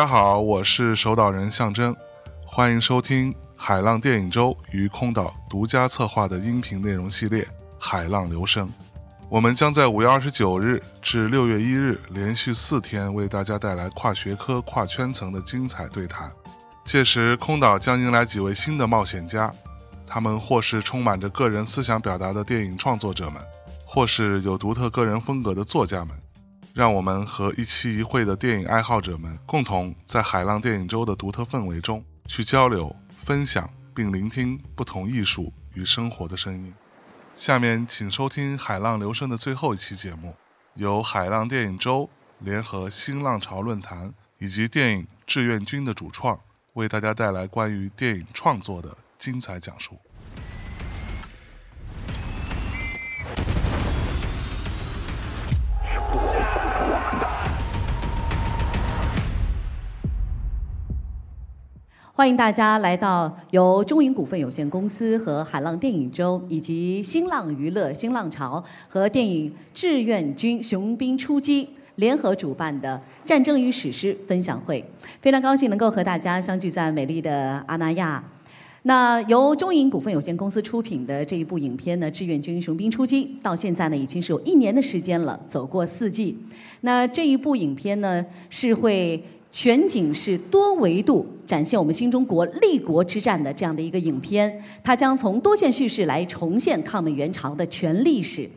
大家好，我是守岛人象征，欢迎收听海浪电影周与空岛独家策划的音频内容系列《海浪流声》。我们将在五月二十九日至六月一日连续四天为大家带来跨学科、跨圈层的精彩对谈。届时，空岛将迎来几位新的冒险家，他们或是充满着个人思想表达的电影创作者们，或是有独特个人风格的作家们。让我们和一期一会的电影爱好者们共同在海浪电影周的独特氛围中去交流、分享并聆听不同艺术与生活的声音。下面请收听海浪流声的最后一期节目，由海浪电影周联合新浪潮论坛以及电影志愿军的主创为大家带来关于电影创作的精彩讲述。欢迎大家来到由中影股份有限公司和海浪电影周以及新浪娱乐、新浪潮和电影志愿军雄兵出击联合主办的《战争与史诗》分享会。非常高兴能够和大家相聚在美丽的阿那亚。那由中影股份有限公司出品的这一部影片呢，《志愿军雄兵出击》，到现在呢已经是有一年的时间了，走过四季。那这一部影片呢是会。全景是多维度展现我们新中国立国之战的这样的一个影片，它将从多线叙事来重现抗美援朝的全历史，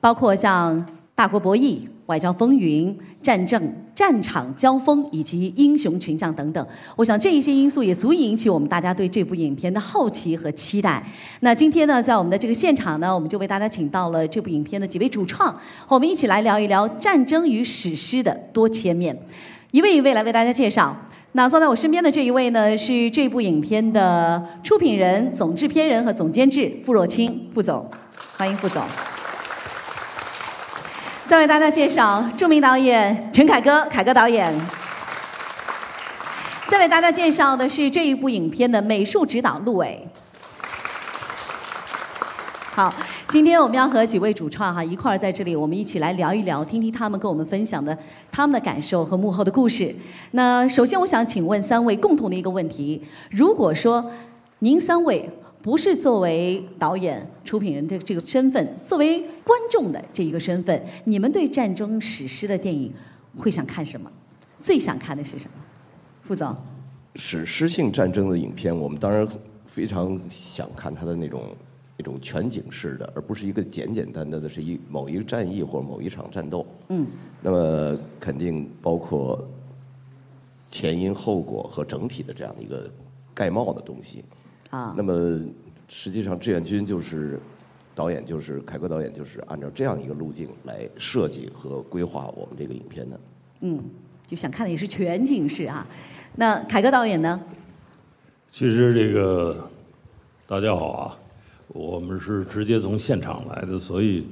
包括像大国博弈、外交风云、战争、战场交锋以及英雄群像等等。我想这一些因素也足以引起我们大家对这部影片的好奇和期待。那今天呢，在我们的这个现场呢，我们就为大家请到了这部影片的几位主创，和我们一起来聊一聊战争与史诗的多切面。一位一位来为大家介绍。那坐在我身边的这一位呢，是这部影片的出品人、总制片人和总监制傅若清傅总，欢迎傅总。再为大家介绍著名导演陈凯歌凯歌导演。再为大家介绍的是这一部影片的美术指导陆伟。好。今天我们要和几位主创哈一块儿在这里，我们一起来聊一聊，听听他们跟我们分享的他们的感受和幕后的故事。那首先，我想请问三位共同的一个问题：如果说您三位不是作为导演、出品人这这个身份，作为观众的这一个身份，你们对战争史诗的电影会想看什么？最想看的是什么？副总，史诗性战争的影片，我们当然非常想看他的那种。一种全景式的，而不是一个简简单单的，是一某一个战役或者某一场战斗。嗯。那么肯定包括前因后果和整体的这样的一个盖帽的东西。啊。那么实际上志愿军就是导演，就是凯歌导演，就是按照这样一个路径来设计和规划我们这个影片的。嗯，就想看的也是全景式啊。那凯歌导演呢？其实这个大家好啊。我们是直接从现场来的，所以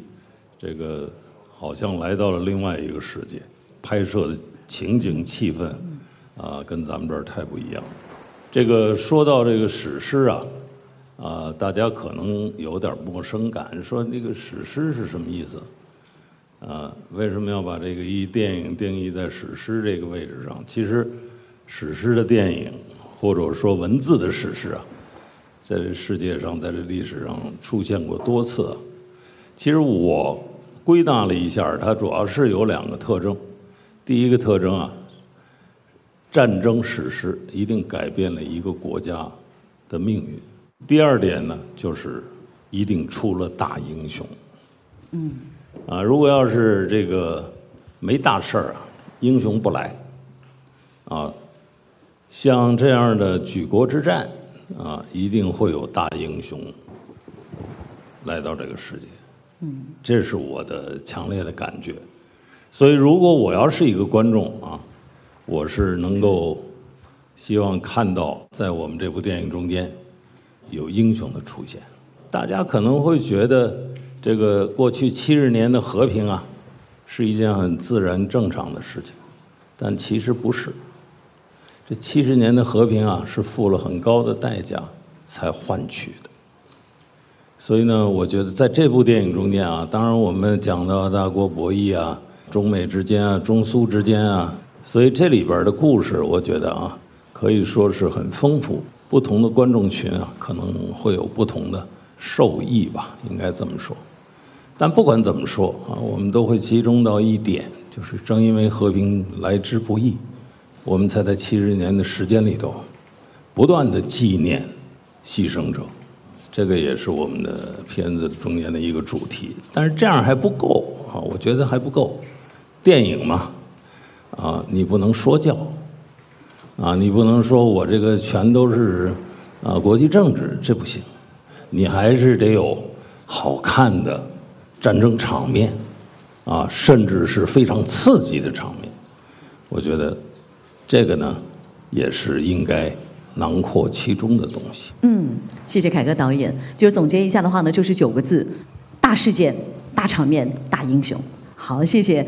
这个好像来到了另外一个世界，拍摄的情景气氛啊，跟咱们这儿太不一样。这个说到这个史诗啊，啊，大家可能有点陌生感，说那个史诗是什么意思？啊，为什么要把这个一电影定义在史诗这个位置上？其实，史诗的电影或者说文字的史诗啊。在这世界上，在这历史上出现过多次。其实我归纳了一下，它主要是有两个特征。第一个特征啊，战争史诗一定改变了一个国家的命运。第二点呢，就是一定出了大英雄。嗯。啊，如果要是这个没大事儿啊，英雄不来。啊，像这样的举国之战。啊，一定会有大英雄来到这个世界。嗯，这是我的强烈的感觉。所以，如果我要是一个观众啊，我是能够希望看到在我们这部电影中间有英雄的出现。大家可能会觉得，这个过去七十年的和平啊，是一件很自然正常的事情，但其实不是。这七十年的和平啊，是付了很高的代价才换取的。所以呢，我觉得在这部电影中间啊，当然我们讲到大国博弈啊。中美之间啊，中苏之间啊，所以这里边的故事，我觉得啊，可以说是很丰富。不同的观众群啊，可能会有不同的受益吧，应该这么说。但不管怎么说啊，我们都会集中到一点，就是正因为和平来之不易，我们才在七十年的时间里头，不断的纪念牺牲者。这个也是我们的片子中间的一个主题。但是这样还不够啊，我觉得还不够。电影嘛，啊，你不能说教，啊，你不能说我这个全都是啊国际政治，这不行，你还是得有好看的战争场面，啊，甚至是非常刺激的场面。我觉得这个呢，也是应该囊括其中的东西。嗯，谢谢凯歌导演。就是总结一下的话呢，就是九个字：大事件、大场面、大英雄。好，谢谢。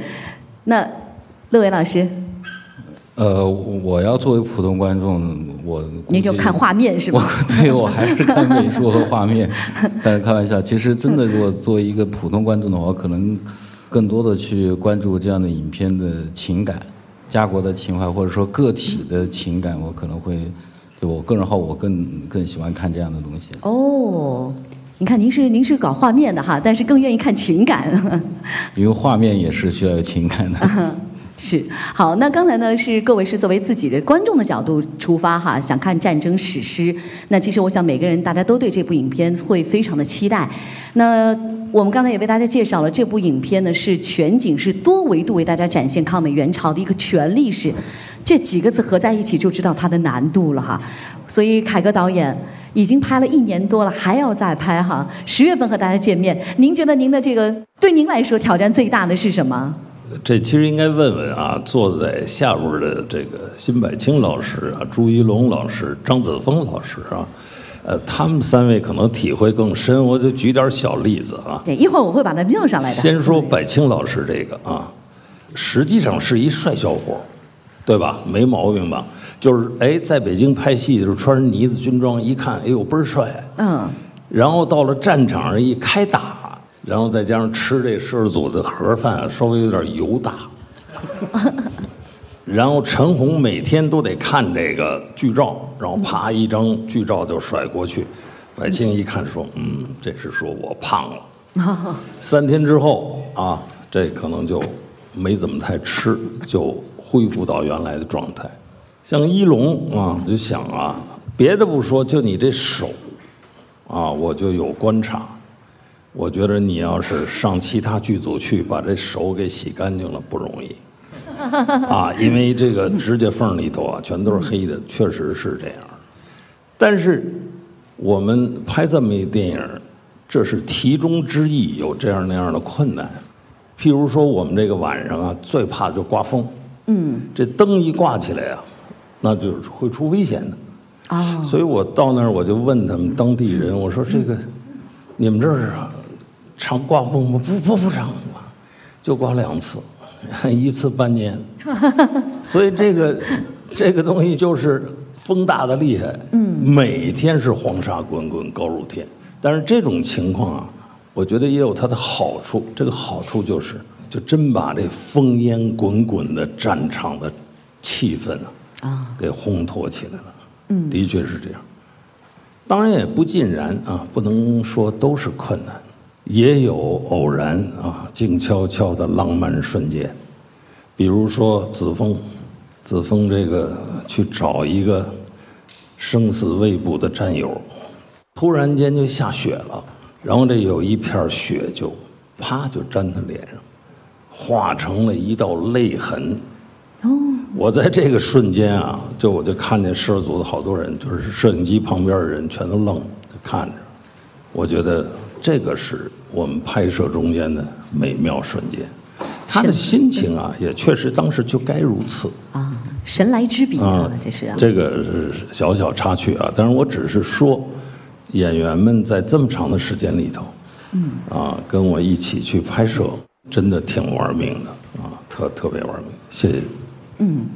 那乐伟老师，呃，我要作为普通观众，我您就看画面是吧？对，我还是看美术和画面。但是开玩笑，其实真的，如果作为一个普通观众的话，可能更多的去关注这样的影片的情感、家国的情怀，或者说个体的情感，我可能会，就我个人好，我更更喜欢看这样的东西。哦。你看，您是您是搞画面的哈，但是更愿意看情感。因为画面也是需要有情感的。是好，那刚才呢是各位是作为自己的观众的角度出发哈，想看战争史诗。那其实我想每个人大家都对这部影片会非常的期待。那我们刚才也为大家介绍了这部影片呢是全景是多维度为大家展现抗美援朝的一个全历史，这几个字合在一起就知道它的难度了哈。所以凯歌导演。已经拍了一年多了，还要再拍哈。十月份和大家见面，您觉得您的这个对您来说挑战最大的是什么？这其实应该问问啊，坐在下边的这个辛柏青老师啊、朱一龙老师、张子枫老师啊，呃，他们三位可能体会更深。我就举点小例子啊。对，一会儿我会把他叫上来的。先说柏青老师这个啊，实际上是一帅小伙，对吧？没毛病吧？就是哎，在北京拍戏的时候穿着呢子军装，一看哎呦倍儿帅。嗯。然后到了战场上一开打，然后再加上吃这摄制组的盒饭，稍微有点油大。然后陈红每天都得看这个剧照，然后啪一张剧照就甩过去。白青一看说：“嗯，这是说我胖了。”三天之后啊，这可能就没怎么太吃，就恢复到原来的状态。像一龙啊，就想啊，别的不说，就你这手，啊，我就有观察。我觉得你要是上其他剧组去，把这手给洗干净了不容易，啊，因为这个指甲缝里头啊，全都是黑的，确实是这样。但是我们拍这么一电影，这是题中之意，有这样那样的困难。譬如说，我们这个晚上啊，最怕就刮风，嗯，这灯一挂起来啊。那就是会出危险的，啊！所以我到那儿我就问他们当地人，我说这个你们这儿常刮风吗？不不不常刮，就刮两次，一次半年。所以这个这个东西就是风大的厉害，嗯，每天是黄沙滚滚高如天。但是这种情况啊，我觉得也有它的好处。这个好处就是，就真把这烽烟滚滚的战场的气氛啊。啊，给烘托起来了。嗯，的确是这样。当然也不尽然啊，不能说都是困难，也有偶然啊，静悄悄的浪漫瞬间。比如说子枫，子枫这个去找一个生死未卜的战友，突然间就下雪了，然后这有一片雪就啪就粘他脸上，化成了一道泪痕。哦。我在这个瞬间啊，就我就看见摄组的好多人，就是摄影机旁边的人全都愣着看着。我觉得这个是我们拍摄中间的美妙瞬间。他的心情啊，也确实当时就该如此啊，神来之笔啊，这是这个是小小插曲啊。但是我只是说，演员们在这么长的时间里头，嗯啊，跟我一起去拍摄，真的挺玩命的啊，特特别玩命。谢谢。嗯，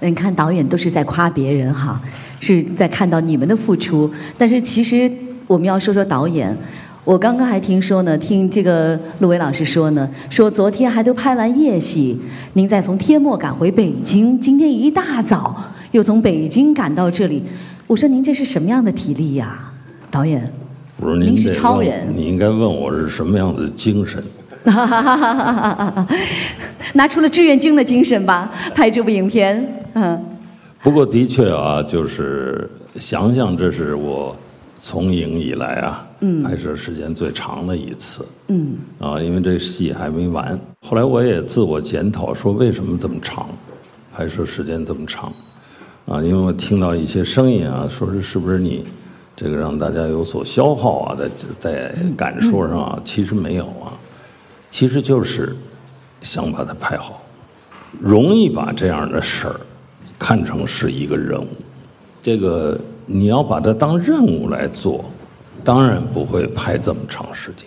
那你看导演都是在夸别人哈，是在看到你们的付出。但是其实我们要说说导演。我刚刚还听说呢，听这个陆伟老师说呢，说昨天还都拍完夜戏，您再从天漠赶回北京，今天一大早又从北京赶到这里。我说您这是什么样的体力呀，导演？我说您是超人，你应该问我是什么样的精神。拿出了志愿军的精神吧，拍这部影片。嗯。不过的确啊，就是想想这是我。从影以来啊，拍摄时间最长的一次。嗯，啊，因为这戏还没完。后来我也自我检讨，说为什么这么长，拍摄时间这么长？啊，因为我听到一些声音啊，说是是不是你这个让大家有所消耗啊，在在感受上啊，其实没有啊，其实就是想把它拍好，容易把这样的事儿看成是一个任务，这个。你要把它当任务来做，当然不会拍这么长时间。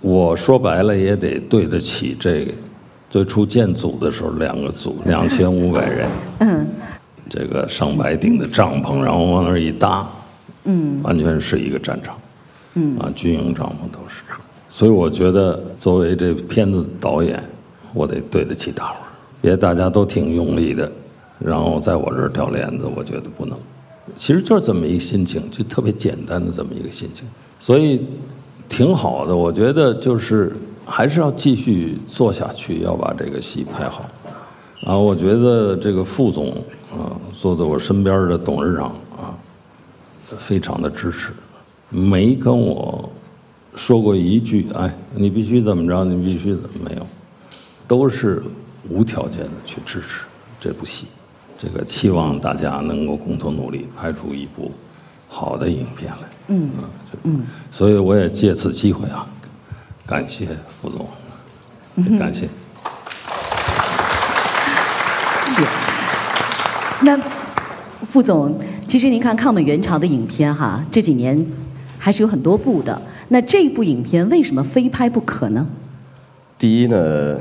我说白了也得对得起这最初建组的时候两个组两千五百人，嗯，这个上百顶的帐篷，然后往那儿一搭，嗯，完全是一个战场，嗯，啊，军营帐篷都是。所以我觉得作为这片子的导演，我得对得起大伙儿，别大家都挺用力的，然后在我这儿掉链子，我觉得不能。其实就是这么一个心情，就特别简单的这么一个心情，所以挺好的。我觉得就是还是要继续做下去，要把这个戏拍好。啊，我觉得这个副总啊，坐在我身边的董事长啊，非常的支持，没跟我说过一句“哎，你必须怎么着，你必须怎么没有”，都是无条件的去支持这部戏。这个期望大家能够共同努力，拍出一部好的影片来。嗯嗯，所以我也借此机会啊，感谢副总，感谢。是。那副总，其实您看抗美援朝的影片哈，这几年还是有很多部的。那这部影片为什么非拍不可呢？第一呢。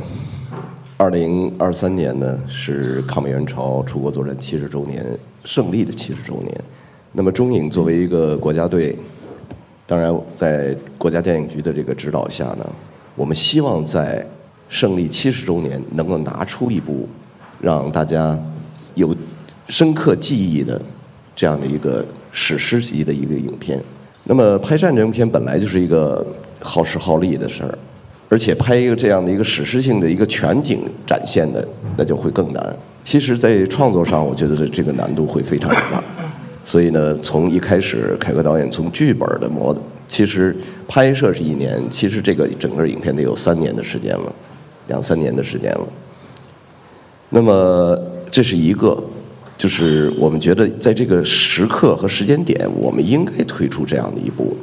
二零二三年呢是抗美援朝出国作战七十周年胜利的七十周年。那么中影作为一个国家队，当然在国家电影局的这个指导下呢，我们希望在胜利七十周年能够拿出一部让大家有深刻记忆的这样的一个史诗级的一个影片。那么拍战争片本来就是一个耗时耗力的事儿。而且拍一个这样的一个史诗性的一个全景展现的，那就会更难。其实，在创作上，我觉得这个难度会非常大。所以呢，从一开始，凯歌导演从剧本的模，其实拍摄是一年，其实这个整个影片得有三年的时间了，两三年的时间了。那么这是一个，就是我们觉得在这个时刻和时间点，我们应该推出这样的一部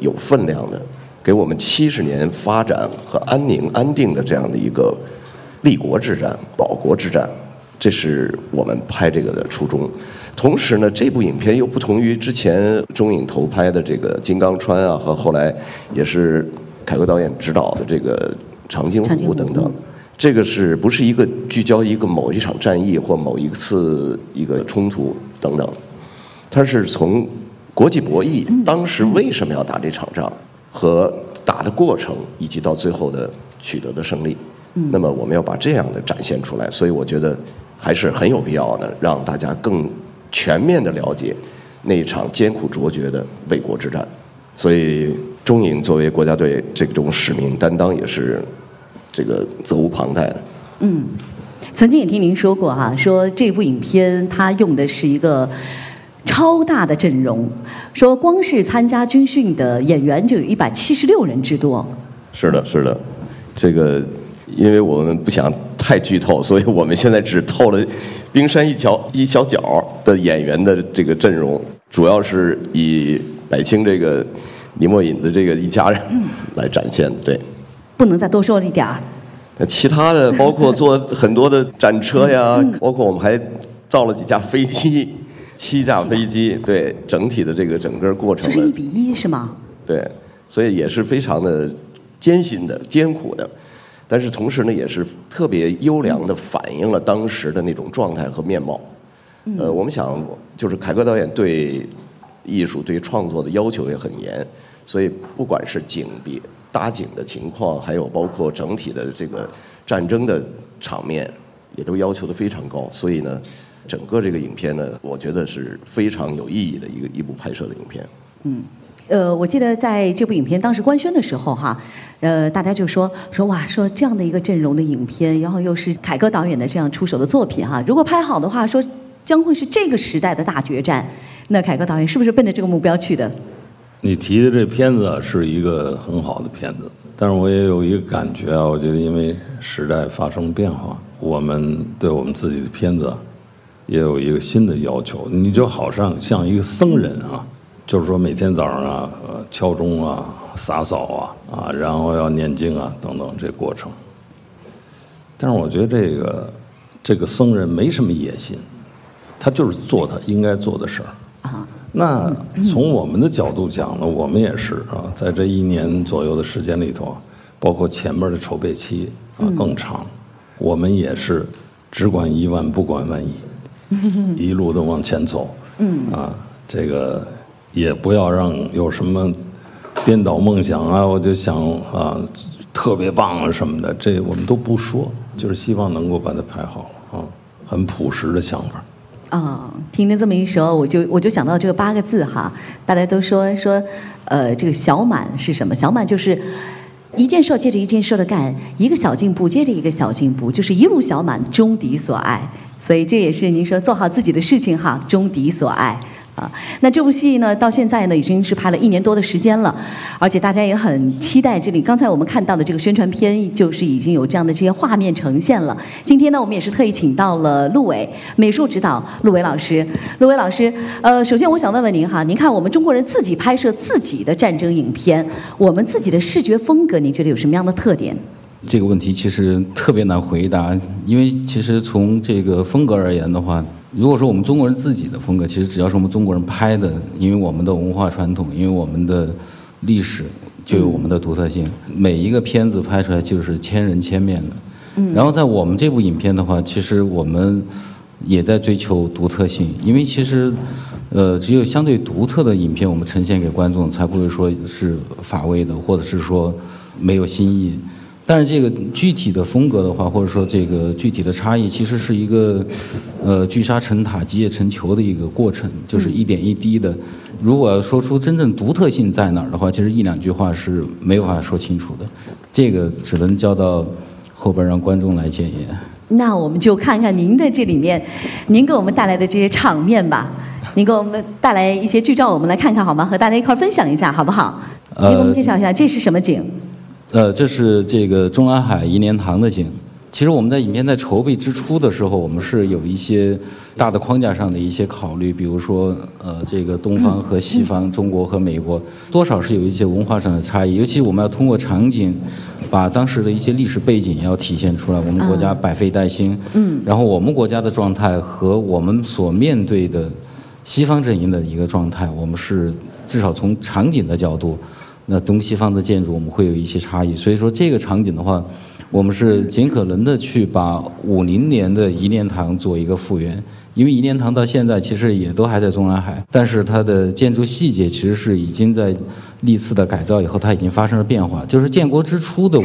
有分量的。给我们七十年发展和安宁安定的这样的一个立国之战、保国之战，这是我们拍这个的初衷。同时呢，这部影片又不同于之前中影投拍的这个《金刚川》啊，和后来也是凯歌导演指导的这个《长津湖》等等。这个是不是一个聚焦一个某一场战役或某一次一个冲突等等？它是从国际博弈当时为什么要打这场仗？和打的过程，以及到最后的取得的胜利，那么我们要把这样的展现出来，所以我觉得还是很有必要的，让大家更全面的了解那一场艰苦卓绝的卫国之战。所以中影作为国家队这种使命担当，也是这个责无旁贷的。嗯，曾经也听您说过哈，说这部影片它用的是一个。超大的阵容，说光是参加军训的演员就有一百七十六人之多。是的，是的，这个因为我们不想太。剧透，所以我们现在只透了冰山一角一小角的演员的这个阵容，主要是以百青这个李墨隐的这个一家人来展现。对，不能再多说一点儿。那其他的包括做很多的展车呀，包括我们还造了几架飞机，七架飞机，对，整体的这个整个过程呢这是一比一是吗？对，所以也是非常的艰辛的、艰苦的，但是同时呢，也是特别优良的反映了当时的那种状态和面貌。呃，我们想，就是凯歌导演对艺术、对创作的要求也很严，所以不管是景别、搭景的情况，还有包括整体的这个战争的场面，也都要求的非常高。所以呢，整个这个影片呢，我觉得是非常有意义的一个一部拍摄的影片。嗯呃，我记得在这部影片当时官宣的时候哈，呃，大家就说说哇，说这样的一个阵容的影片，然后又是凯歌导演的这样出手的作品哈，如果拍好的话，说将会是这个时代的大决战。那凯歌导演是不是奔着这个目标去的？你提的这片子啊是一个很好的片子，但是我也有一个感觉啊，我觉得因为时代发生变化，我们对我们自己的片子啊也有一个新的要求。你就好像像一个僧人啊，就是说每天早上啊，呃，敲钟啊、洒扫啊啊，然后要念经啊等等这过程。但是我觉得这个这个僧人没什么野心，他就是做他应该做的事儿。啊，那从我们的角度讲呢，我们也是啊，在这一年左右的时间里头啊，包括前面的筹备期啊更长，我们也是只管一万不管万一，一路的往前走。嗯啊，这个也不要让有什么颠倒梦想啊，我就想啊特别棒啊什么的，这我们都不说，就是希望能够把它拍好啊，很朴实的想法。啊、听您这么一说，我就我就想到这个八个字哈，大家都说说，呃，这个小满是什么？小满就是一件事儿接着一件事儿的干，一个小进步接着一个小进步，就是一路小满，终抵所爱。所以这也是您说做好自己的事情哈，终敌所爱。啊，那这部戏呢，到现在呢已经是拍了一年多的时间了，而且大家也很期待这里。刚才我们看到的这个宣传片，就是已经有这样的这些画面呈现了。今天呢，我们也是特意请到了陆伟美术指导陆伟老师。陆伟老师，呃，首先我想问问您哈，您看我们中国人自己拍摄自己的战争影片，我们自己的视觉风格，您觉得有什么样的特点？这个问题其实特别难回答，因为其实从这个风格而言的话，如果说我们中国人自己的风格，其实只要是我们中国人拍的，因为我们的文化传统，因为我们的历史就有我们的独特性，每一个片子拍出来就是千人千面的。然后在我们这部影片的话，其实我们也在追求独特性，因为其实，呃，只有相对独特的影片，我们呈现给观众，才不会说是乏味的，或者是说没有新意。但是这个具体的风格的话，或者说这个具体的差异，其实是一个，呃，聚沙成塔、集腋成裘的一个过程，就是一点一滴的。如果要说出真正独特性在哪儿的话，其实一两句话是没有办法说清楚的，这个只能交到后边让观众来检验。那我们就看看您的这里面，您给我们带来的这些场面吧。您给我们带来一些剧照，我们来看看好吗？和大家一块儿分享一下，好不好？呃您给我们介绍一下这是什么景？呃，这是这个中南海颐年堂的景。其实我们在影片在筹备之初的时候，我们是有一些大的框架上的一些考虑，比如说呃，这个东方和西方，中国和美国，多少是有一些文化上的差异。尤其我们要通过场景，把当时的一些历史背景要体现出来。我们国家百废待兴，嗯，然后我们国家的状态和我们所面对的西方阵营的一个状态，我们是至少从场景的角度。那东西方的建筑我们会有一些差异，所以说这个场景的话，我们是尽可能的去把五零年的一念堂做一个复原，因为一念堂到现在其实也都还在中南海，但是它的建筑细节其实是已经在历次的改造以后，它已经发生了变化。就是建国之初的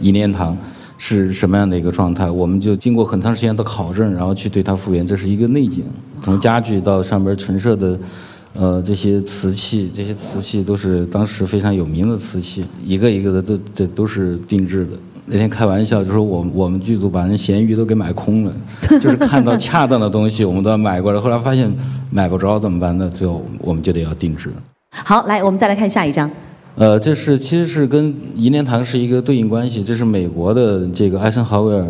一念堂是什么样的一个状态，我们就经过很长时间的考证，然后去对它复原，这是一个内景，从家具到上边陈设的。呃，这些瓷器，这些瓷器都是当时非常有名的瓷器，一个一个的都这都是定制的。那天开玩笑就说我我们剧组把人咸鱼都给买空了，就是看到恰当的东西我们都要买过来，后来发现买不着怎么办呢？最后我们就得要定制。好，来，我们再来看下一张。呃，这是其实是跟银莲堂是一个对应关系，这是美国的这个艾森豪威尔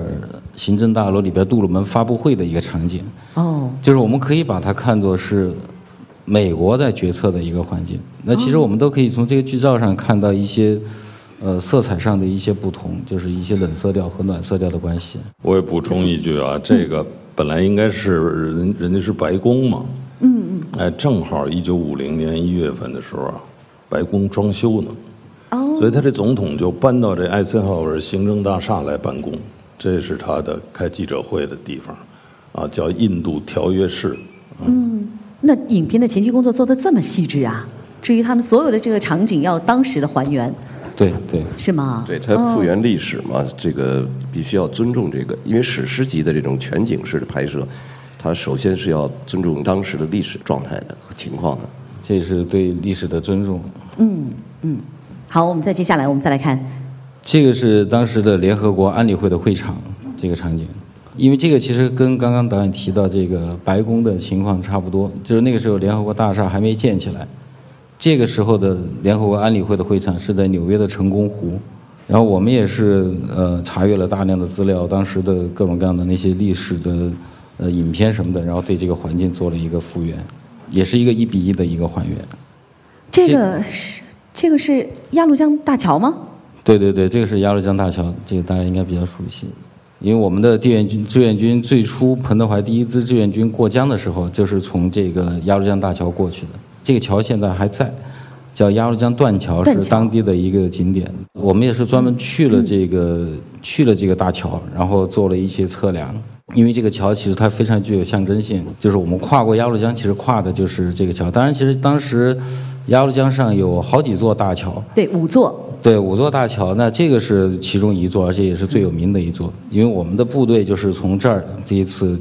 行政大楼里边杜鲁门发布会的一个场景。哦，就是我们可以把它看作是美国在决策的一个环境。那其实我们都可以从这个剧照上看到一些呃色彩上的一些不同，就是一些冷色调和暖色调的关系。我也补充一句啊，这个本来应该是人人家是白宫嘛，嗯嗯，哎，正好一九五零年一月份的时候啊，白宫装修呢，哦，所以他这总统就搬到这艾森豪威尔行政大厦来办公，这是他的开记者会的地方，啊，叫印度条约室。那影片的前期工作做得这么细致啊？至于他们所有的这个场景要当时的还原，对对，是吗？对，它复原历史嘛，这个必须要尊重这个，因为史诗级的这种全景式的拍摄，它首先是要尊重当时的历史状态的和情况的。这是对历史的尊重。嗯嗯好，我们再接下来，我们再来看，这个是当时的联合国安理会的会场这个场景，因为这个其实跟刚刚导演提到这个白宫的情况差不多，就是那个时候联合国大厦还没建起来，这个时候的联合国安理会的会场是在纽约的成功湖，然后我们也是呃查阅了大量的资料，当时的各种各样的那些历史的呃影片什么的，然后对这个环境做了一个复原，也是一个一比一的一个还原。这个是这个是鸭绿江大桥吗？对对对，这个是鸭绿江大桥，这个大家应该比较熟悉，因为我们的志愿军志愿军最初彭德怀第一支志愿军过江的时候，就是从这个鸭绿江大桥过去的。这个桥现在还在，叫鸭绿江断桥，是当地的一个景点。我们也是专门去了这个、去了这个大桥，然后做了一些测量。因为这个桥其实它非常具有象征性，就是我们跨过鸭绿江，其实跨的就是这个桥。当然，其实当时鸭绿江上有好几座大桥，对，五座。对，五座大桥，那这个是其中一座，而且也是最有名的一座，因为我们的部队就是从这儿第一次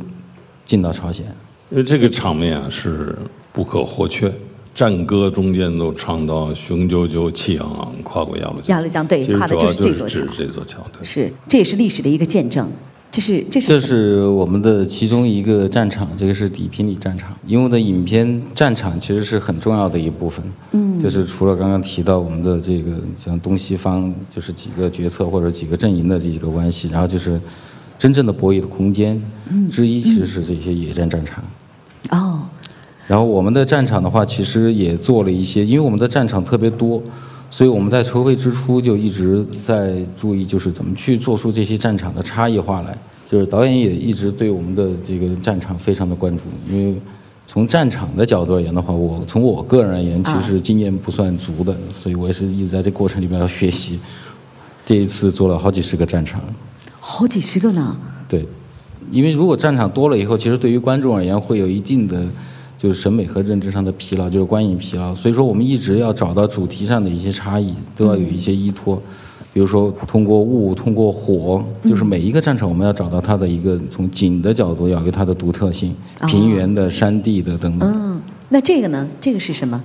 进到朝鲜。因为这个场面啊是不可或缺，战歌中间都唱到雄赳赳气昂昂，跨过鸭绿江。鸭绿江对跨的就是这座指桥这座桥，对。是，这也是历史的一个见证。这是这是这是我们的其中一个战场，这个是底平里战场。因为我的影片战场其实是很重要的一部分，嗯，就是除了刚刚提到我们的这个像东西方就是几个决策或者几个阵营的这几个关系，然后就是真正的博弈的空间。之一，其实是这些野战战场。哦，然后我们的战场的话，其实也做了一些，因为我们的战场特别多，所以我们在筹备之初就一直在注意，就是怎么去做出这些战场的差异化来。就是导演也一直对我们的这个战场非常的关注，因为从战场的角度而言的话，我从我个人而言，其实经验不算足的，所以我也是一直在这过程里面要学习。这一次做了好几十个战场，好几十个呢。对，因为如果战场多了以后，其实对于观众而言会有一定的就是审美和认知上的疲劳，就是观影疲劳。所以说，我们一直要找到主题上的一些差异，都要有一些依托。比如说，通过雾，通过火，就是每一个战场，我们要找到它的一个从景的角度，要有它的独特性，平原的、山地的等等。嗯，那这个呢？这个是什么？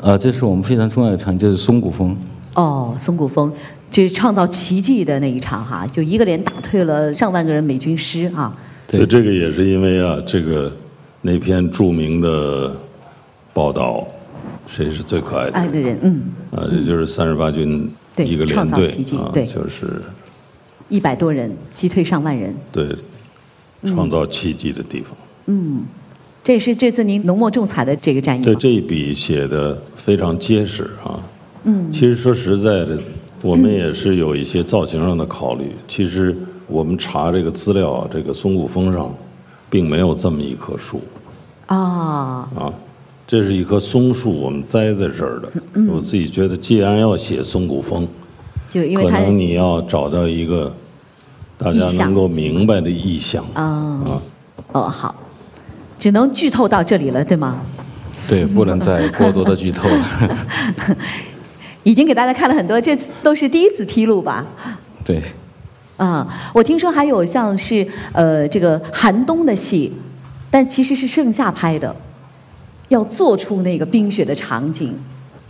呃，这是我们非常重要的场，就是松骨峰。哦，松骨峰，就是创造奇迹的那一场哈，就一个连打退了上万个人美军师啊。对这个也是因为啊，这个那篇著名的报道，谁是最可爱的人？爱的人，嗯，啊，也就是三十八军对一个连队造奇迹啊，对就是一百多人击退上万人，对创造奇迹的地方。嗯这也是这次您浓墨重彩的这个战役。对这一笔写的非常结实啊。嗯，其实说实在的，我们也是有一些造型上的考虑。其实我们查这个资料啊，这个松骨峰上并没有这么一棵树啊，啊，这是一棵松树，我们栽在这儿的。我自己觉得，既然要写松骨峰，就因为它可能你要找到一个大家能够明白的意象啊，啊。哦好，只能剧透到这里了，对吗？对，不能再过多的剧透了。已经给大家看了很多，这次都是第一次披露吧？对，啊，我听说还有像是呃这个寒冬的戏，但其实是盛夏拍的，要做出那个冰雪的场景，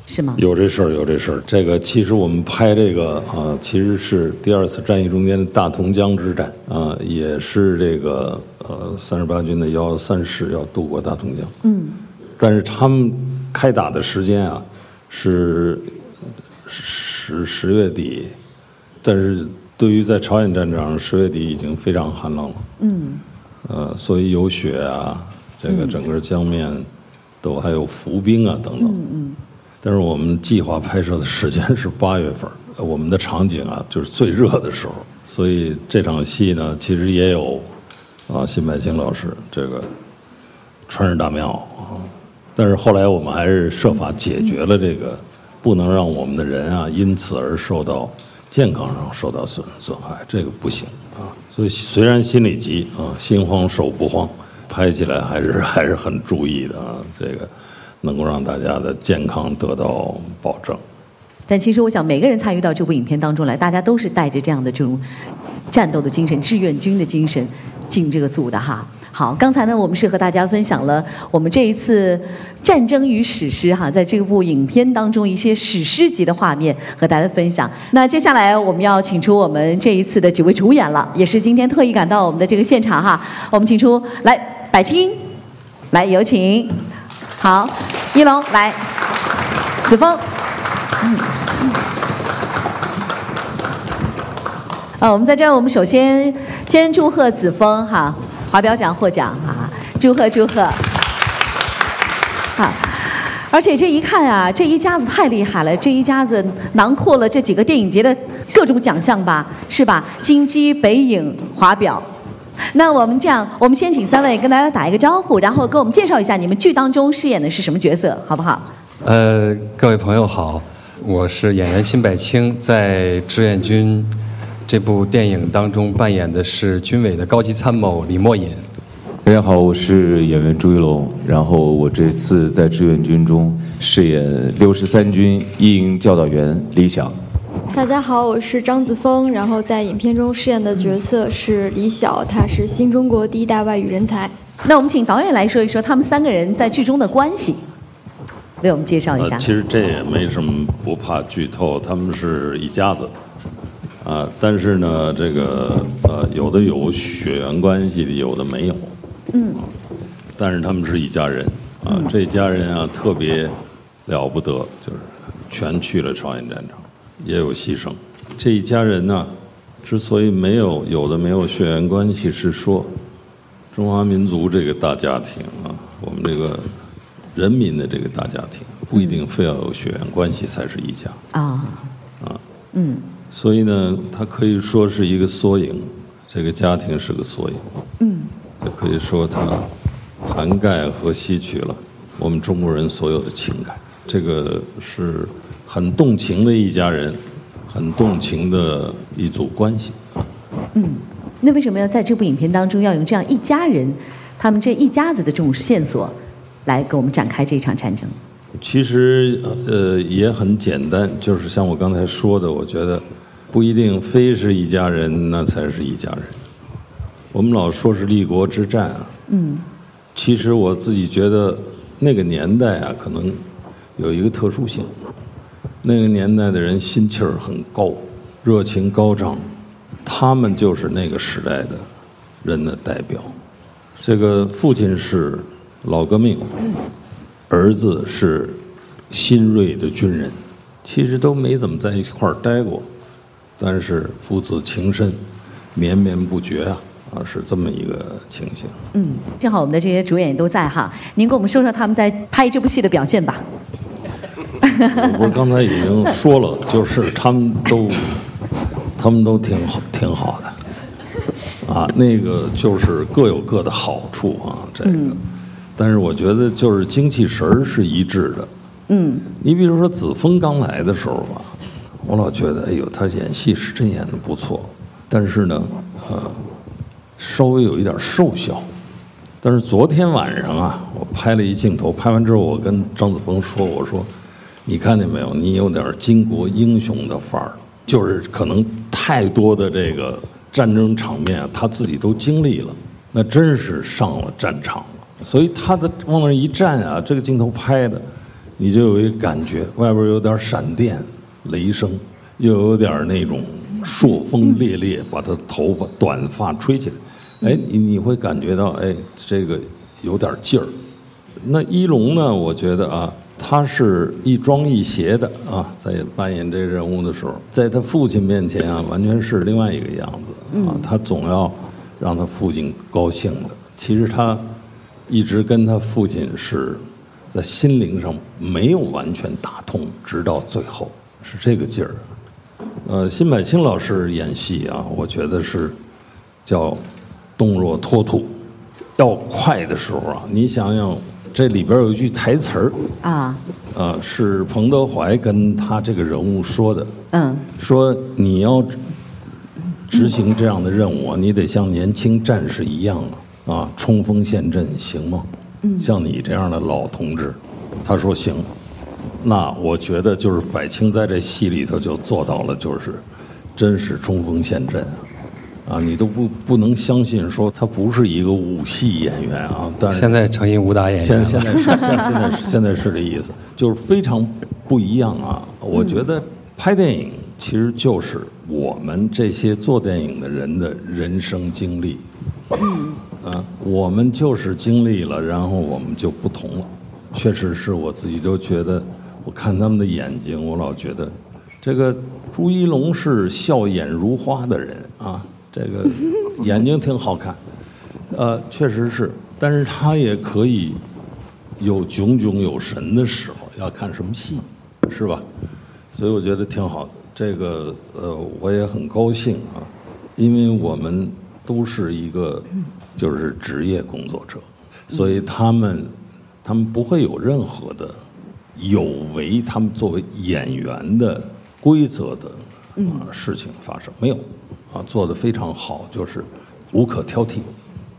是吗？有这事儿，有这事儿。这个其实我们拍这个啊，其实是第二次战役中间的大同江之战啊，也是这个呃三十八军的幺三师要渡过大同江。嗯。但是他们开打的时间啊，是十十月底，但是对于在朝鲜战场，十月底已经非常寒冷了。嗯。呃，所以有雪啊，这个整个江面都还有浮冰啊等等。嗯嗯。但是我们计划拍摄的时间是八月份，我们的场景啊就是最热的时候，所以这场戏呢，其实也有啊辛柏青老师这个穿着大棉袄啊，但是后来我们还是设法解决了这个，不能让我们的人啊因此而受到健康上受到损损害，这个不行啊。所以虽然心里急啊，心慌手不慌，拍起来还是还是很注意的啊，这个。能够让大家的健康得到保证。但其实我想，每个人参与到这部影片当中来，大家都是带着这样的这种战斗的精神、志愿军的精神进这个组的哈。好，刚才呢，我们是和大家分享了我们这一次战争与史诗哈，在这部影片当中一些史诗级的画面和大家分享。那接下来我们要请出我们这一次的几位主演了，也是今天特意赶到我们的这个现场哈。我们请出来，百青，来有请。好，一龙来，子枫，嗯，啊，我们在这儿，我们首先先祝贺子枫哈，华表奖获奖哈，祝贺祝贺，好，而且这一看啊，这一家子太厉害了，这一家子囊括了这几个电影节的各种奖项吧，是吧？金鸡、北影、华表。那我们这样，我们先请三位跟大家打一个招呼，然后给我们介绍一下你们剧当中饰演的是什么角色，好不好？呃，各位朋友好，我是演员辛柏青，在《志愿军》这部电影当中扮演的是军委的高级参谋李默隐。大家好，我是演员朱一龙，然后我这次在志愿军中饰演六十三军一营教导员李想。大家好，我是张子枫，然后在影片中饰演的角色是李晓，他是新中国第一代外语人才。那我们请导演来说一说他们三个人在剧中的关系，为我们介绍一下。其实这也没什么不怕剧透，他们是一家子，啊，但是呢，这个呃，有的有血缘关系的，有的没有，嗯，但是他们是一家人，啊，这家人啊特别了不得，就是全去了朝鲜战场。也有牺牲，这一家人呢，之所以没有有的没有血缘关系，是说中华民族这个大家庭啊，我们这个人民的这个大家庭，不一定非要有血缘关系才是一家啊。啊。嗯，所以呢，它可以说是一个缩影，这个家庭是个缩影，嗯，也可以说它涵盖和吸取了我们中国人所有的情感，这个是。很动情的一家人，很动情的一组关系。嗯，那为什么要在这部影片当中要用这样一家人，他们这一家子的这种线索，来给我们展开这场战争？其实呃也很简单，就是像我刚才说的，我觉得不一定非是一家人那才是一家人。我们老说是立国之战啊，嗯，其实我自己觉得那个年代啊，可能有一个特殊性。那个年代的人心气儿很高，热情高涨，他们就是那个时代的人的代表。这个父亲是老革命，儿子是新锐的军人，其实都没怎么在一块儿待过，但是父子情深，绵绵不绝啊，啊是这么一个情形。嗯，正好我们的这些主演也都在哈，您给我们说说他们在拍这部戏的表现吧。我 刚才已经说了，就是他们都，他们都挺好，挺好的，啊，那个就是各有各的好处啊，这个，但是我觉得就是精气神儿是一致的。嗯，你比如说子枫刚来的时候吧，我老觉得，哎呦，他演戏是真演的不错，但是呢，呃，稍微有一点瘦小。但是昨天晚上啊，我拍了一镜头，拍完之后，我跟张子枫说，我说。你看见没有？你有点巾帼英雄的范儿，就是可能太多的这个战争场面，他自己都经历了，那真是上了战场了。所以他的往那一站啊，这个镜头拍的，你就有一个感觉，外边有点闪电、雷声，又有点那种朔风烈烈，把他头发短发吹起来，哎，你你会感觉到，哎，这个有点劲儿。那一龙呢？我觉得啊。他是一庄一谐的啊，在扮演这人物的时候，在他父亲面前啊，完全是另外一个样子啊。他总要让他父亲高兴的。其实他一直跟他父亲是在心灵上没有完全打通，直到最后是这个劲儿。呃，辛柏青老师演戏啊，我觉得是叫动若脱兔。要快的时候啊，你想想。这里边有一句台词儿啊，呃，是彭德怀跟他这个人物说的。嗯，说你要执行这样的任务啊，你得像年轻战士一样啊，啊，冲锋陷阵，行吗？嗯，像你这样的老同志，他说行。那我觉得就是柏青在这戏里头就做到了，就是真是冲锋陷阵。啊，你都不不能相信，说他不是一个武戏演员啊！但是现在成一武打演员，现现在是现现在现在是这意思，就是非常不一样啊！我觉得拍电影其实就是我们这些做电影的人的人生经历，啊，我们就是经历了，然后我们就不同了。确实是我自己都觉得，我看他们的眼睛，我老觉得这个朱一龙是笑眼如花的人啊。这个眼睛挺好看，呃，确实是，但是他也可以有炯炯有神的时候，要看什么戏，是吧？所以我觉得挺好的。这个呃，我也很高兴啊，因为我们都是一个就是职业工作者，所以他们他们不会有任何的有违他们作为演员的规则的啊事情发生，没有。啊，做的非常好，就是无可挑剔。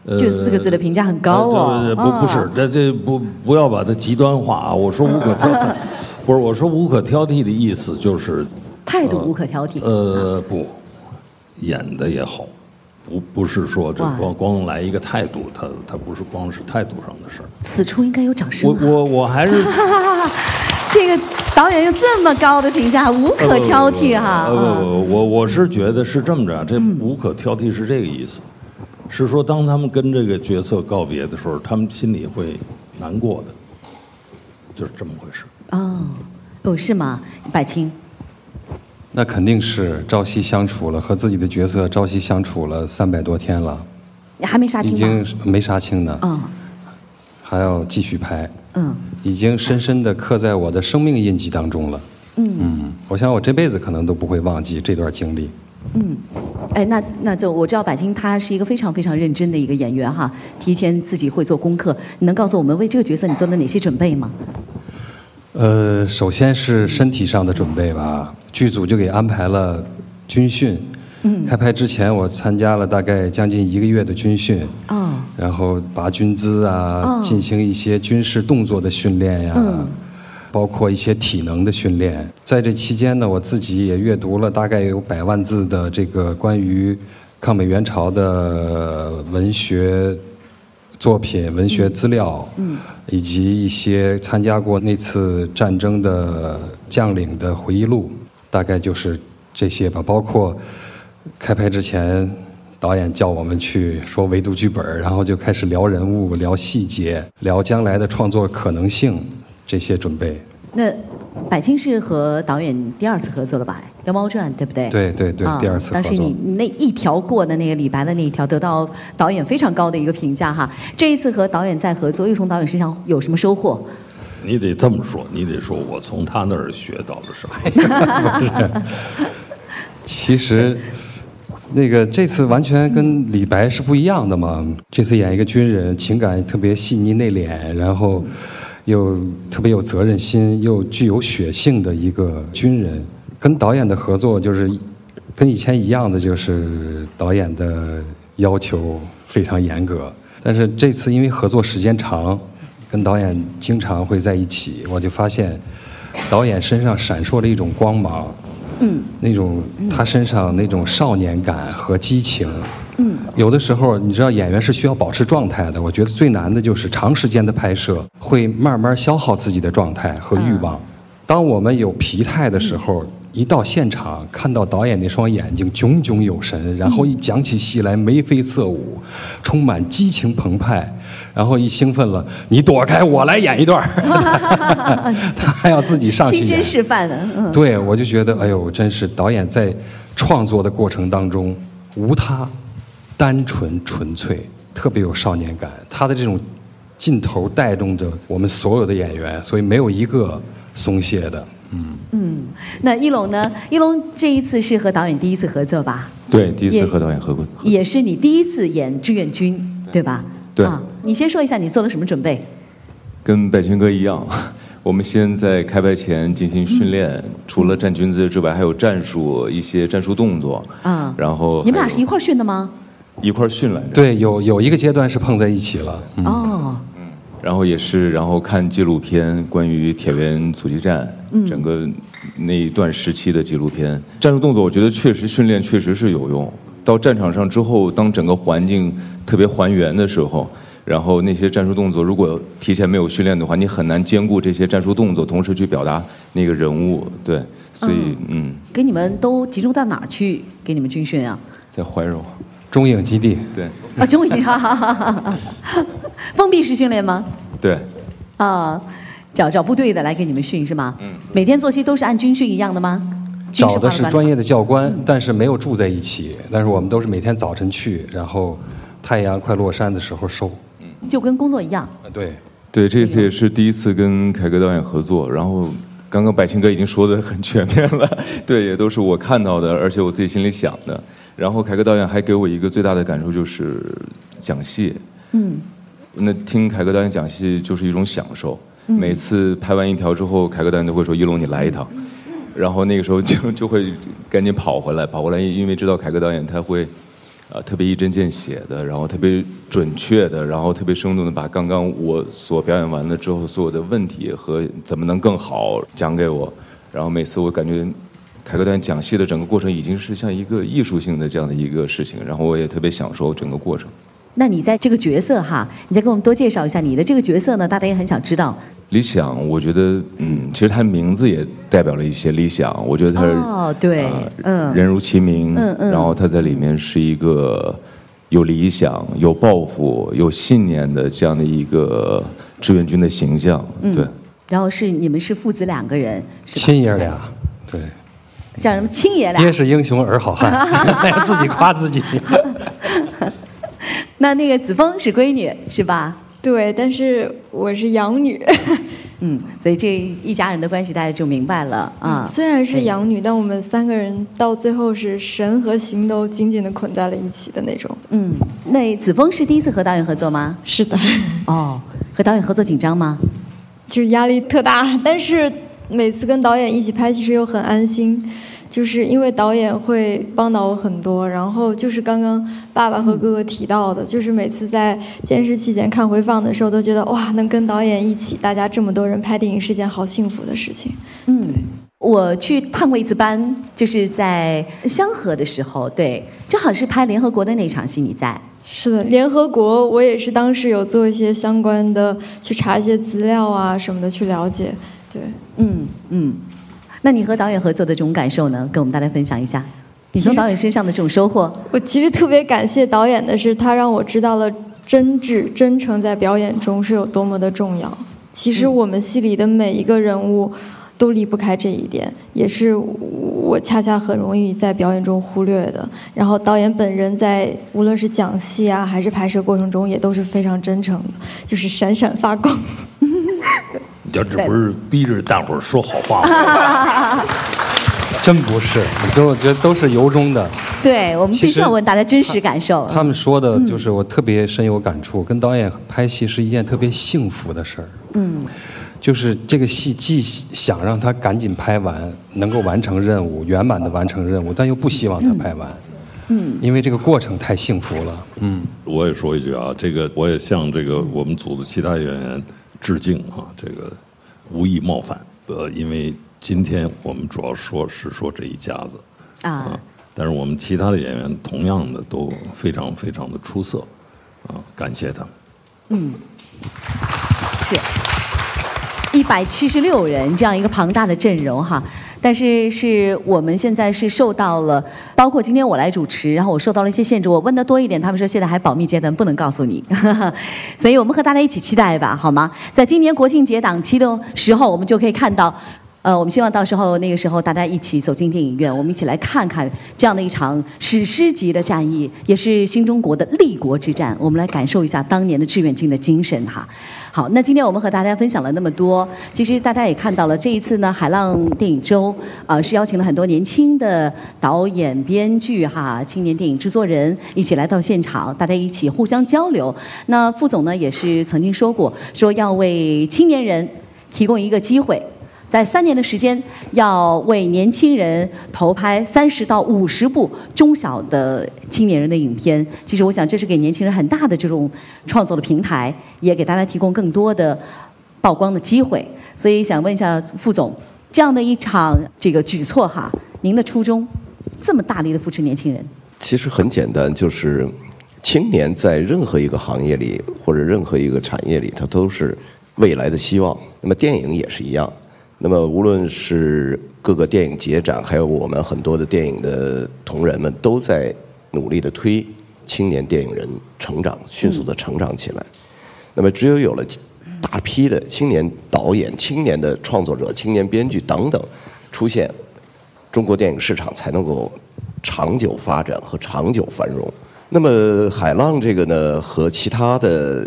这四个字的评价很高哦。不不是，这这不不要把它极端化啊！我说无可挑剔，不是我说无可挑剔的意思就是态度无可挑剔。呃，不，演的也好，不不是说这光光来一个态度，他他不是光是态度上的事儿。此处应该有掌声。我我我还是。这个导演用这么高的评价，无可挑剔哈。呃，我我是觉得是这么着，这无可挑剔是这个意思，是说当他们跟这个角色告别的时候，他们心里会难过的，就是这么回事。哦，哦是吗？柏青？那肯定是朝夕相处了，和自己的角色朝夕相处了三百多天了。你还没杀青已经没杀青呢。嗯。还要继续拍，嗯，已经深深的刻在我的生命印记当中了，嗯嗯，我想我这辈子可能都不会忘记这段经历，嗯，哎，那那就我知道柏青他是一个非常非常认真的一个演员哈，提前自己会做功课，你能告诉我们为这个角色你做了哪些准备吗？呃，首先是身体上的准备吧，剧组就给安排了军训。嗯。开拍之前，我参加了大概将近一个月的军训，然后拔军姿啊，进行一些军事动作的训练呀，包括一些体能的训练。在这期间呢，我自己也阅读了大概有百万字的这个关于抗美援朝的文学作品、文学资料，以及一些参加过那次战争的将领的回忆录，大概就是这些吧，包括。开拍之前，导演叫我们去说围读剧本，然后就开始聊人物、聊细节、聊将来的创作可能性，这些准备。那柏青是和导演第二次合作了吧？《妖猫传》对不对？对对对，第二次合作。当时你那一条过的那个李白的那一条，得到导演非常高的一个评价哈。这一次和导演再合作，又从导演身上有什么收获？你得这么说，你得说我从他那儿学到了什么。其实。那个这次完全跟李白是不一样的嘛？这次演一个军人，情感特别细腻内敛，然后又特别有责任心，又具有血性的一个军人。跟导演的合作就是跟以前一样的，就是导演的要求非常严格。但是这次因为合作时间长，跟导演经常会在一起，我就发现导演身上闪烁着一种光芒。嗯，那种他身上那种少年感和激情，嗯，有的时候你知道演员是需要保持状态的。我觉得最难的就是长时间的拍摄会慢慢消耗自己的状态和欲望。当我们有疲态的时候，一到现场看到导演那双眼睛炯炯有神，然后一讲起戏来眉飞色舞，充满激情澎湃，然后一兴奋了，你躲开，我来演一段 他还要自己上去演，亲身示范的，嗯，对我就觉得，哎呦，真是导演在创作的过程当中无他，单纯纯粹，特别有少年感。他的这种劲头带动着我们所有的演员，所以没有一个松懈的。嗯嗯，那一龙呢？一龙这一次是和导演第一次合作吧？对，第一次和导演合作，也是你第一次演志愿军，对吧？对。啊，你先说一下你做了什么准备？跟百群哥一样，我们先在开拍前进行训练，除了站军姿之外，还有战术一些战术动作。啊。然后你们俩是一块训的吗？一块训来着。对，有有一个阶段是碰在一起了。哦。然后也是，然后看纪录片，关于铁原阻击战，整个那一段时期的纪录片，战术动作，我觉得确实训练确实是有用。到战场上之后，当整个环境特别还原的时候，然后那些战术动作，如果提前没有训练的话，你很难兼顾这些战术动作，同时去表达那个人物。对，所以嗯。给你们都集中到哪儿去给你们军训啊？在怀柔。中影基地，对啊，中影，封闭式训练吗？对，啊，找找部队的来给你们训是吗？嗯，每天作息都是按军训一样的吗？找的是专业的教官，但是没有住在一起，但是我们都是每天早晨去，然后太阳快落山的时候收，嗯，就跟工作一样。对，对，这次也是第一次跟凯歌导演合作，然后刚刚百青哥已经说的很全面了，对，也都是我看到的，而且我自己心里想的。然后凯歌导演还给我一个最大的感受就是讲戏，嗯，那听凯歌导演讲戏就是一种享受。每次拍完一条之后，凯歌导演都会说：“一龙，你来一趟。”然后那个时候就就会赶紧跑回来，跑回来，因为知道凯歌导演他会，啊，特别一针见血的，然后特别准确的，然后特别生动的把刚刚我所表演完了之后所有的问题和怎么能更好讲给我。然后每次我感觉。凯歌导演讲戏的整个过程已经是像一个艺术性的这样的一个事情，然后我也特别享受整个过程。那你在这个角色哈，你再给我们多介绍一下你的这个角色呢？大家也很想知道。理想，我觉得，嗯，其实他名字也代表了一些理想。我觉得他是哦，对，嗯，人如其名，嗯嗯，然后他在里面是一个有理想、有抱负、有信念的这样的一个志愿军的形象，对。然后是你们是父子两个人，亲爷俩，对。叫什么亲爷俩？爹是英雄儿好汉，自己夸自己。那那个子枫是闺女是吧？对，但是我是养女。嗯，所以这一家人的关系大家就明白了啊。虽然是养女，但我们三个人到最后是神和形都紧紧的捆在了一起的那种。嗯，那子枫是第一次和导演合作吗？是的。哦，和导演合作紧张吗？就是压力特大，但是每次跟导演一起拍，其实又很安心。就是因为导演会帮到我很多，然后就是刚刚爸爸和哥哥提到的，就是每次在监视器前看回放的时候，都觉得哇，能跟导演一起，大家这么多人拍电影是件好幸福的事情。嗯，我去探过一次班，就是在香河的时候，对，正好是拍联合国的那场戏，你在？是的，联合国我也是当时有做一些相关的，去查一些资料啊什么的去了解。对，嗯嗯。那你和导演合作的这种感受呢？跟我们大家分享一下，你从导演身上的这种收获。我其实特别感谢导演的是，他让我知道了真挚、真诚在表演中是有多么的重要。其实我们戏里的每一个人物都离不开这一点，也是我恰恰很容易在表演中忽略的。然后导演本人在无论是讲戏啊，还是拍摄过程中，也都是非常真诚的，就是闪闪发光。这不是逼着大伙儿说好话吗？真不是，都我觉得都是由衷的。对我们必须要问大家真实感受。他们说的就是我特别深有感触，跟导演拍戏是一件特别幸福的事儿。嗯，就是这个戏既想让他赶紧拍完，能够完成任务，圆满的完成任务，但又不希望他拍完。嗯，因为这个过程太幸福了。嗯，我也说一句啊，这个我也向这个我们组的其他演员。致敬啊！这个无意冒犯，呃，因为今天我们主要说是说这一家子啊，但是我们其他的演员同样的都非常非常的出色啊，感谢他们。嗯，是。一百七十六人这样一个庞大的阵容哈。但是是我们现在是受到了，包括今天我来主持，然后我受到了一些限制。我问的多一点，他们说现在还保密阶段，不能告诉你。所以我们和大家一起期待吧，好吗？在今年国庆节档期的时候，我们就可以看到。呃，我们希望到时候那个时候大家一起走进电影院，我们一起来看看这样的一场史诗级的战役，也是新中国的立国之战。我们来感受一下当年的志愿军的精神哈。好，那今天我们和大家分享了那么多，其实大家也看到了，这一次呢，海浪电影周啊是邀请了很多年轻的导演、编剧哈，青年电影制作人一起来到现场，大家一起互相交流。那副总呢也是曾经说过，说要为青年人提供一个机会。在三年的时间，要为年轻人投拍三十到五十部中小的青年人的影片。其实，我想这是给年轻人很大的这种创作的平台，也给大家提供更多的曝光的机会。所以，想问一下副总，这样的一场这个举措哈，您的初衷这么大力的扶持年轻人？其实很简单，就是青年在任何一个行业里或者任何一个产业里，它都是未来的希望。那么，电影也是一样。那么，无论是各个电影节展，还有我们很多的电影的同仁们，都在努力的推青年电影人成长，迅速的成长起来。那么，只有有了大批的青年导演、青年的创作者、青年编剧等等出现，中国电影市场才能够长久发展和长久繁荣。那么，海浪这个呢，和其他的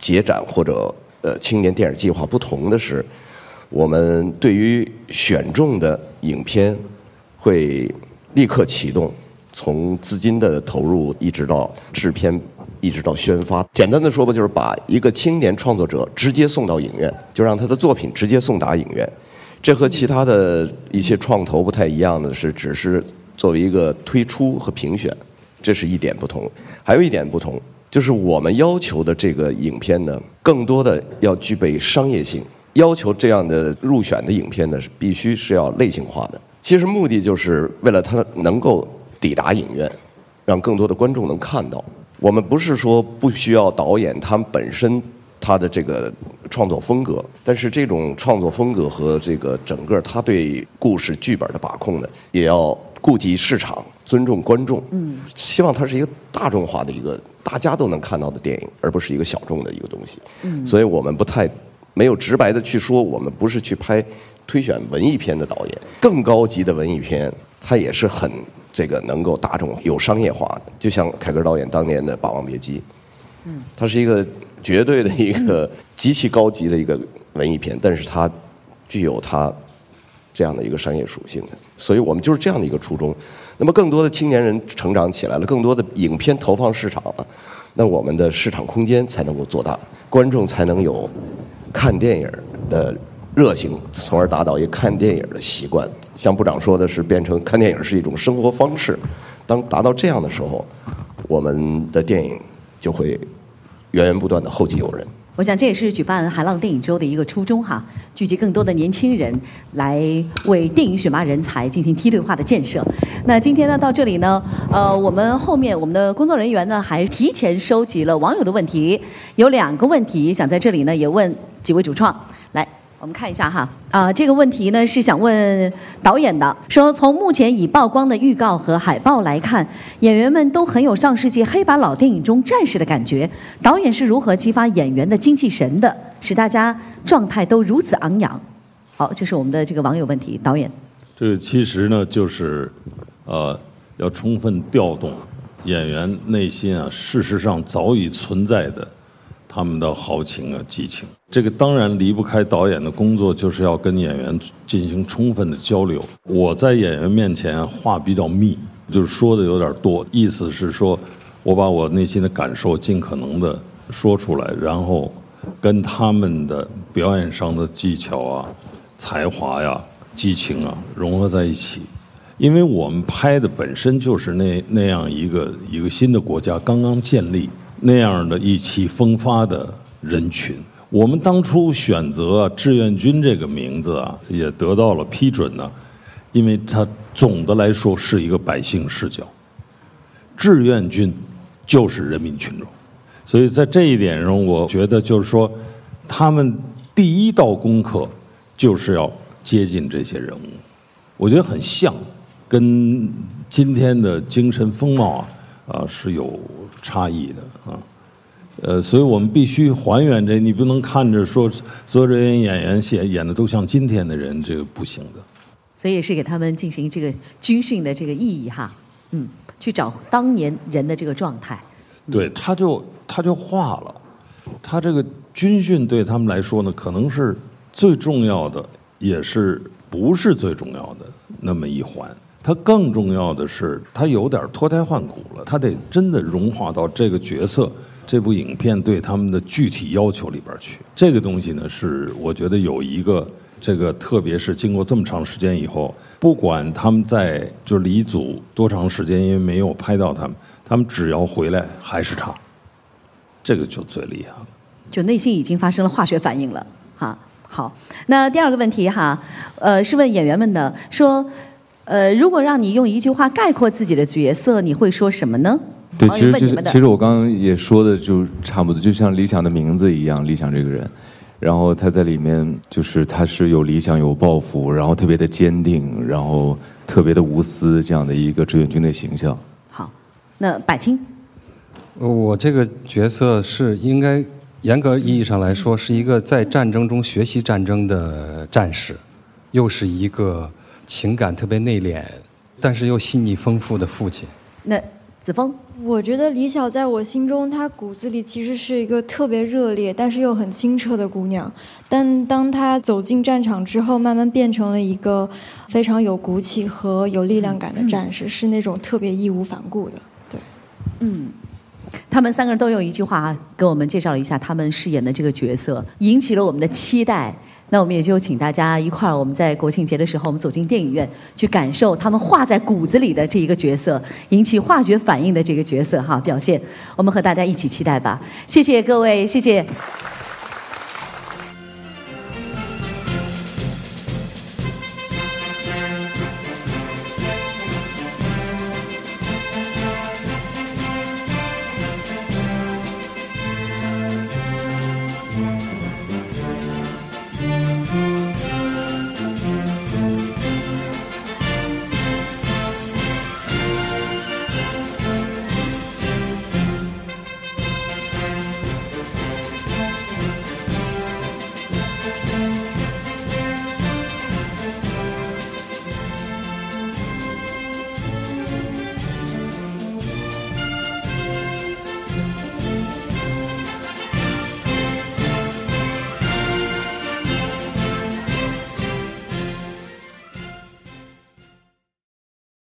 节展或者呃青年电影计划不同的是。我们对于选中的影片，会立刻启动，从资金的投入一直到制片，一直到宣发。简单的说吧，就是把一个青年创作者直接送到影院，就让他的作品直接送达影院。这和其他的一些创投不太一样的是，只是作为一个推出和评选，这是一点不同。还有一点不同，就是我们要求的这个影片呢，更多的要具备商业性。要求这样的入选的影片呢，是必须是要类型化的。其实目的就是为了它能够抵达影院，让更多的观众能看到。我们不是说不需要导演他们本身他的这个创作风格，但是这种创作风格和这个整个他对故事剧本的把控呢，也要顾及市场，尊重观众。嗯，希望它是一个大众化的一个大家都能看到的电影，而不是一个小众的一个东西。嗯，所以我们不太。没有直白的去说，我们不是去拍推选文艺片的导演，更高级的文艺片，它也是很这个能够大众有商业化的，就像凯歌导演当年的《霸王别姬》，嗯，它是一个绝对的一个极其高级的一个文艺片，但是它具有它这样的一个商业属性的，所以我们就是这样的一个初衷。那么更多的青年人成长起来了，更多的影片投放市场了，那我们的市场空间才能够做大，观众才能有。看电影的热情，从而达到一个看电影的习惯。像部长说的是，变成看电影是一种生活方式。当达到这样的时候，我们的电影就会源源不断的后继有人。我想这也是举办海浪电影周的一个初衷哈，聚集更多的年轻人来为电影选拔人才进行梯队化的建设。那今天呢，到这里呢，呃，我们后面我们的工作人员呢，还提前收集了网友的问题，有两个问题想在这里呢也问。几位主创，来，我们看一下哈。啊，这个问题呢是想问导演的，说从目前已曝光的预告和海报来看，演员们都很有上世纪黑白老电影中战士的感觉。导演是如何激发演员的精气神的，使大家状态都如此昂扬？好，这是我们的这个网友问题，导演。这个其实呢，就是呃，要充分调动演员内心啊，事实上早已存在的。他们的豪情啊，激情，这个当然离不开导演的工作，就是要跟演员进行充分的交流。我在演员面前话比较密，就是说的有点多，意思是说，我把我内心的感受尽可能的说出来，然后跟他们的表演上的技巧啊、才华呀、激情啊融合在一起。因为我们拍的本身就是那那样一个一个新的国家刚刚建立。那样的意气风发的人群，我们当初选择志愿军这个名字啊，也得到了批准呢，因为它总的来说是一个百姓视角，志愿军就是人民群众，所以在这一点上，我觉得就是说，他们第一道功课就是要接近这些人物，我觉得很像，跟今天的精神风貌啊啊是有差异的啊。呃，所以我们必须还原这，你不能看着说所有这些演员演演的都像今天的人，这个不行的。所以也是给他们进行这个军训的这个意义哈，嗯，去找当年人的这个状态。对，他就他就化了，他这个军训对他们来说呢，可能是最重要的，也是不是最重要的那么一环。他更重要的是，他有点脱胎换骨了，他得真的融化到这个角色。这部影片对他们的具体要求里边去，这个东西呢，是我觉得有一个这个，特别是经过这么长时间以后，不管他们在就离组多长时间，因为没有拍到他们，他们只要回来还是他，这个就最厉害了，就内心已经发生了化学反应了哈。好，那第二个问题哈，呃，是问演员们的，说，呃，如果让你用一句话概括自己的角色，你会说什么呢？对，其实就是其实我刚刚也说的就差不多，就像理想的名字一样，理想这个人，然后他在里面就是他是有理想有抱负，然后特别的坚定，然后特别的无私这样的一个志愿军的形象。好，那柏青，我这个角色是应该严格意义上来说是一个在战争中学习战争的战士，又是一个情感特别内敛，但是又细腻丰富的父亲。那子枫。我觉得李晓在我心中，她骨子里其实是一个特别热烈，但是又很清澈的姑娘。但当她走进战场之后，慢慢变成了一个非常有骨气和有力量感的战士，是那种特别义无反顾的。对，嗯，他们三个人都用一句话给我们介绍了一下他们饰演的这个角色，引起了我们的期待。那我们也就请大家一块儿，我们在国庆节的时候，我们走进电影院，去感受他们画在骨子里的这一个角色，引起化学反应的这个角色哈表现。我们和大家一起期待吧。谢谢各位，谢谢。